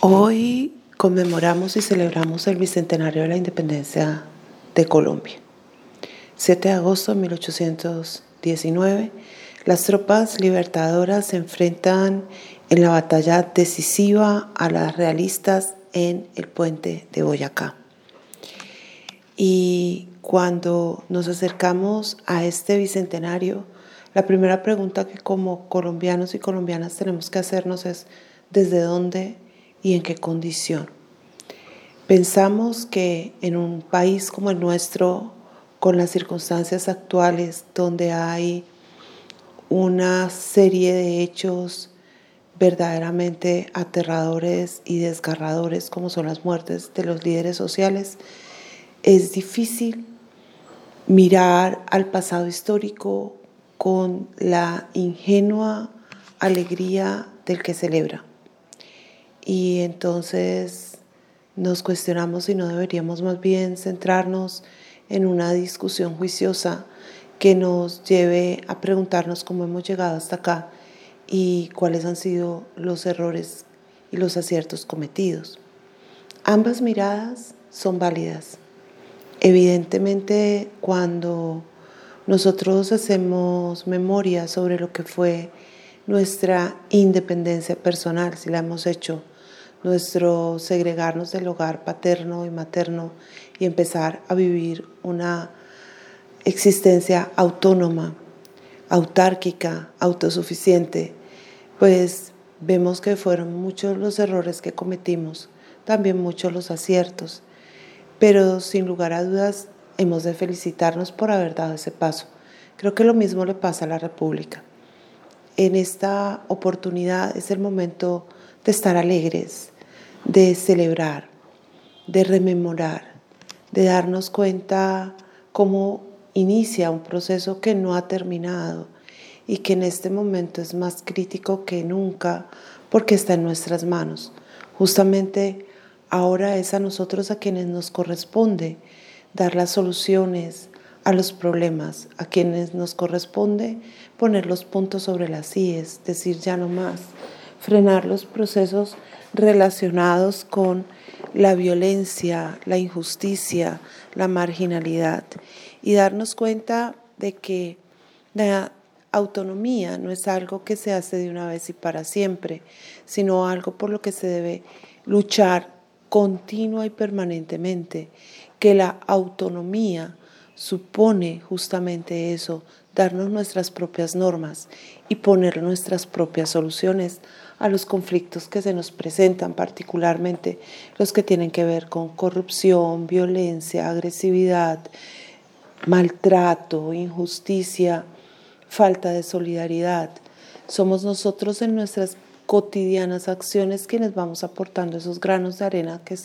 Hoy conmemoramos y celebramos el bicentenario de la independencia de Colombia. 7 de agosto de 1819, las tropas libertadoras se enfrentan en la batalla decisiva a las realistas en el puente de Boyacá. Y cuando nos acercamos a este bicentenario, la primera pregunta que como colombianos y colombianas tenemos que hacernos es ¿desde dónde y en qué condición. Pensamos que en un país como el nuestro, con las circunstancias actuales, donde hay una serie de hechos verdaderamente aterradores y desgarradores como son las muertes de los líderes sociales, es difícil mirar al pasado histórico con la ingenua alegría del que celebra. Y entonces nos cuestionamos si no deberíamos más bien centrarnos en una discusión juiciosa que nos lleve a preguntarnos cómo hemos llegado hasta acá y cuáles han sido los errores y los aciertos cometidos. Ambas miradas son válidas. Evidentemente, cuando nosotros hacemos memoria sobre lo que fue nuestra independencia personal, si la hemos hecho nuestro segregarnos del hogar paterno y materno y empezar a vivir una existencia autónoma, autárquica, autosuficiente, pues vemos que fueron muchos los errores que cometimos, también muchos los aciertos, pero sin lugar a dudas hemos de felicitarnos por haber dado ese paso. Creo que lo mismo le pasa a la República. En esta oportunidad es el momento de estar alegres, de celebrar, de rememorar, de darnos cuenta cómo inicia un proceso que no ha terminado y que en este momento es más crítico que nunca porque está en nuestras manos. Justamente ahora es a nosotros a quienes nos corresponde dar las soluciones a los problemas, a quienes nos corresponde poner los puntos sobre las IES, decir ya no más, frenar los procesos relacionados con la violencia, la injusticia, la marginalidad y darnos cuenta de que la autonomía no es algo que se hace de una vez y para siempre, sino algo por lo que se debe luchar continua y permanentemente, que la autonomía supone justamente eso, darnos nuestras propias normas y poner nuestras propias soluciones a los conflictos que se nos presentan, particularmente los que tienen que ver con corrupción, violencia, agresividad, maltrato, injusticia, falta de solidaridad. Somos nosotros en nuestras cotidianas acciones quienes vamos aportando esos granos de arena que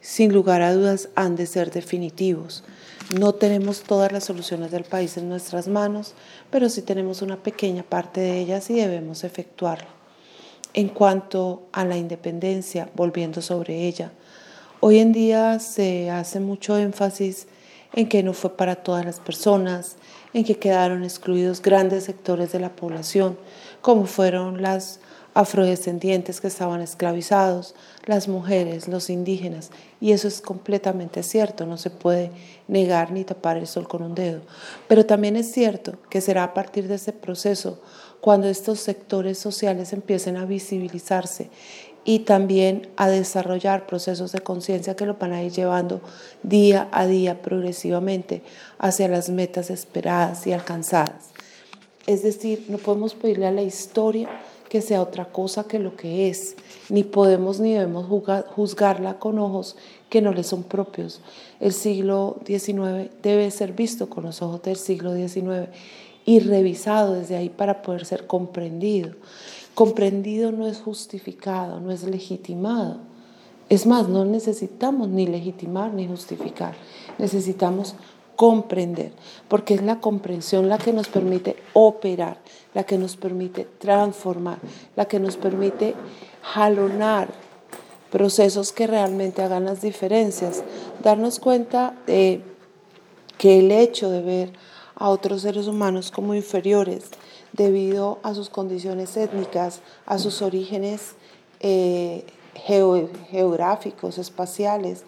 sin lugar a dudas han de ser definitivos. No tenemos todas las soluciones del país en nuestras manos, pero sí tenemos una pequeña parte de ellas y debemos efectuarlo. En cuanto a la independencia, volviendo sobre ella, hoy en día se hace mucho énfasis en que no fue para todas las personas, en que quedaron excluidos grandes sectores de la población, como fueron las afrodescendientes que estaban esclavizados, las mujeres, los indígenas, y eso es completamente cierto, no se puede negar ni tapar el sol con un dedo. Pero también es cierto que será a partir de ese proceso cuando estos sectores sociales empiecen a visibilizarse y también a desarrollar procesos de conciencia que lo van a ir llevando día a día progresivamente hacia las metas esperadas y alcanzadas. Es decir, no podemos pedirle a la historia que sea otra cosa que lo que es, ni podemos ni debemos juzgarla con ojos que no le son propios. El siglo XIX debe ser visto con los ojos del siglo XIX y revisado desde ahí para poder ser comprendido. Comprendido no es justificado, no es legitimado. Es más, no necesitamos ni legitimar ni justificar. Necesitamos comprender, porque es la comprensión la que nos permite operar, la que nos permite transformar, la que nos permite jalonar procesos que realmente hagan las diferencias, darnos cuenta de que el hecho de ver a otros seres humanos como inferiores debido a sus condiciones étnicas, a sus orígenes eh, geográficos, espaciales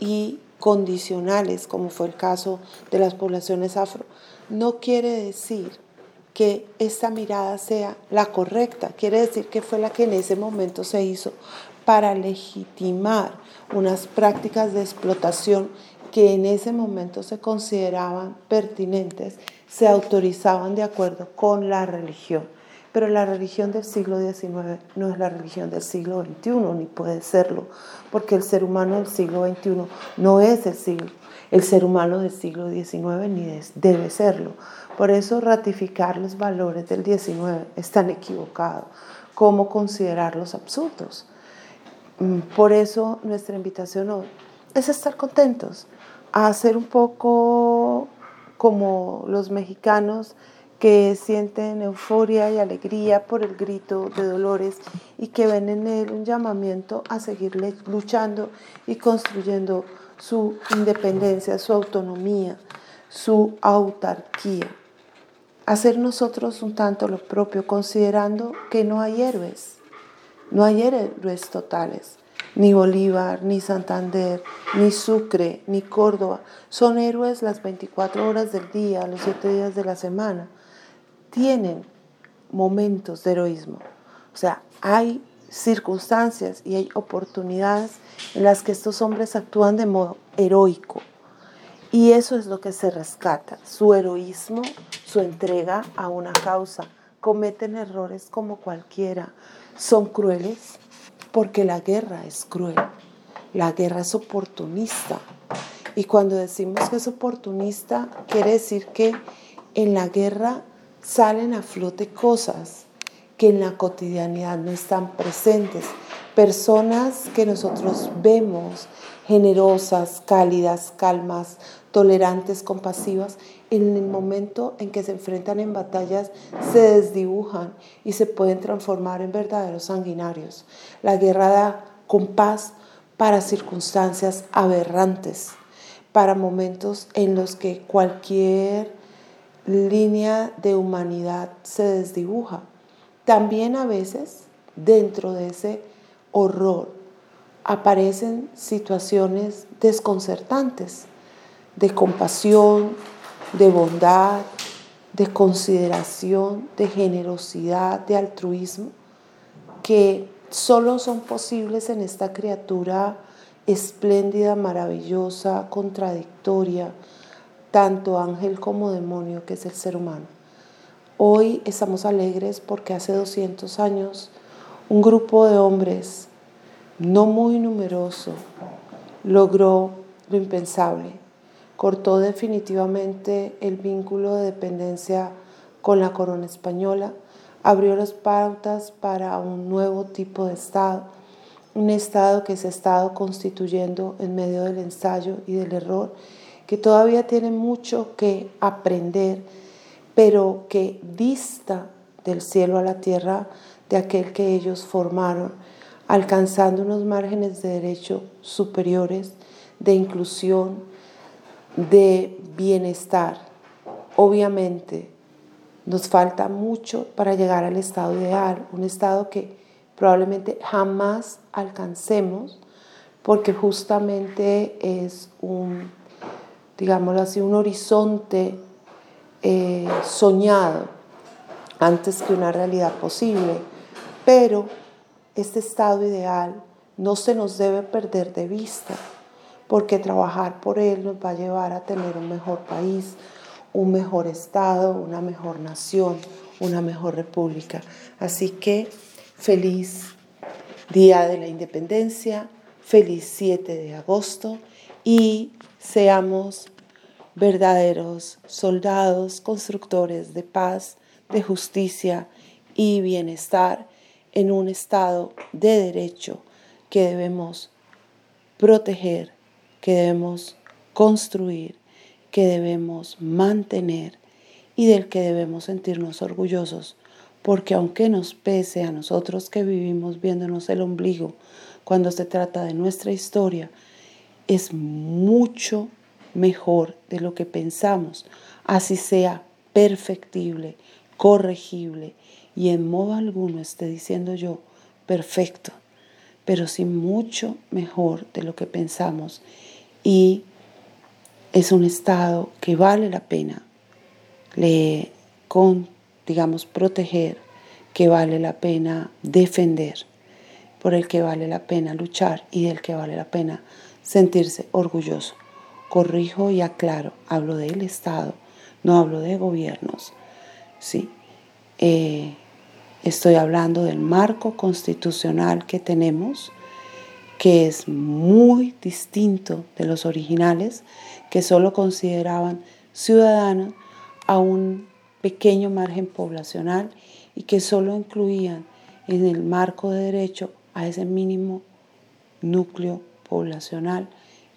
y condicionales, como fue el caso de las poblaciones afro, no quiere decir que esta mirada sea la correcta, quiere decir que fue la que en ese momento se hizo para legitimar unas prácticas de explotación que en ese momento se consideraban pertinentes, se autorizaban de acuerdo con la religión. Pero la religión del siglo XIX no es la religión del siglo XXI, ni puede serlo, porque el ser humano del siglo XXI no es el, siglo, el ser humano del siglo XIX, ni debe serlo. Por eso ratificar los valores del XIX es tan equivocado como considerarlos absurdos. Mm, por eso nuestra invitación hoy es estar contentos, a hacer un poco como los mexicanos que sienten euforia y alegría por el grito de Dolores y que ven en él un llamamiento a seguir luchando y construyendo su independencia, su autonomía, su autarquía. Hacer nosotros un tanto lo propio, considerando que no hay héroes, no hay héroes totales. Ni Bolívar, ni Santander, ni Sucre, ni Córdoba son héroes las 24 horas del día, los 7 días de la semana tienen momentos de heroísmo. O sea, hay circunstancias y hay oportunidades en las que estos hombres actúan de modo heroico. Y eso es lo que se rescata, su heroísmo, su entrega a una causa. Cometen errores como cualquiera, son crueles porque la guerra es cruel, la guerra es oportunista. Y cuando decimos que es oportunista, quiere decir que en la guerra salen a flote cosas que en la cotidianidad no están presentes. Personas que nosotros vemos generosas, cálidas, calmas, tolerantes, compasivas, en el momento en que se enfrentan en batallas se desdibujan y se pueden transformar en verdaderos sanguinarios. La guerra da compás para circunstancias aberrantes, para momentos en los que cualquier línea de humanidad se desdibuja. También a veces dentro de ese horror aparecen situaciones desconcertantes de compasión, de bondad, de consideración, de generosidad, de altruismo, que solo son posibles en esta criatura espléndida, maravillosa, contradictoria, tanto ángel como demonio que es el ser humano. Hoy estamos alegres porque hace 200 años un grupo de hombres no muy numeroso logró lo impensable, cortó definitivamente el vínculo de dependencia con la corona española, abrió las pautas para un nuevo tipo de Estado, un Estado que se ha estado constituyendo en medio del ensayo y del error que todavía tiene mucho que aprender, pero que dista del cielo a la tierra de aquel que ellos formaron, alcanzando unos márgenes de derecho superiores, de inclusión, de bienestar. Obviamente, nos falta mucho para llegar al estado ideal, un estado que probablemente jamás alcancemos, porque justamente es un digámoslo así, un horizonte eh, soñado antes que una realidad posible. Pero este estado ideal no se nos debe perder de vista, porque trabajar por él nos va a llevar a tener un mejor país, un mejor estado, una mejor nación, una mejor república. Así que feliz Día de la Independencia, feliz 7 de agosto y seamos verdaderos soldados, constructores de paz, de justicia y bienestar en un estado de derecho que debemos proteger, que debemos construir, que debemos mantener y del que debemos sentirnos orgullosos, porque aunque nos pese a nosotros que vivimos viéndonos el ombligo cuando se trata de nuestra historia, es mucho mejor de lo que pensamos, así sea perfectible, corregible y en modo alguno esté diciendo yo perfecto. pero sí mucho mejor de lo que pensamos y es un estado que vale la pena le, con, digamos, proteger, que vale la pena defender, por el que vale la pena luchar y del que vale la pena sentirse orgulloso. Corrijo y aclaro, hablo del Estado, no hablo de gobiernos. Sí, eh, estoy hablando del marco constitucional que tenemos, que es muy distinto de los originales, que solo consideraban ciudadanos a un pequeño margen poblacional y que solo incluían en el marco de derecho a ese mínimo núcleo poblacional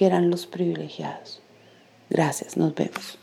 que eran los privilegiados. Gracias, nos vemos.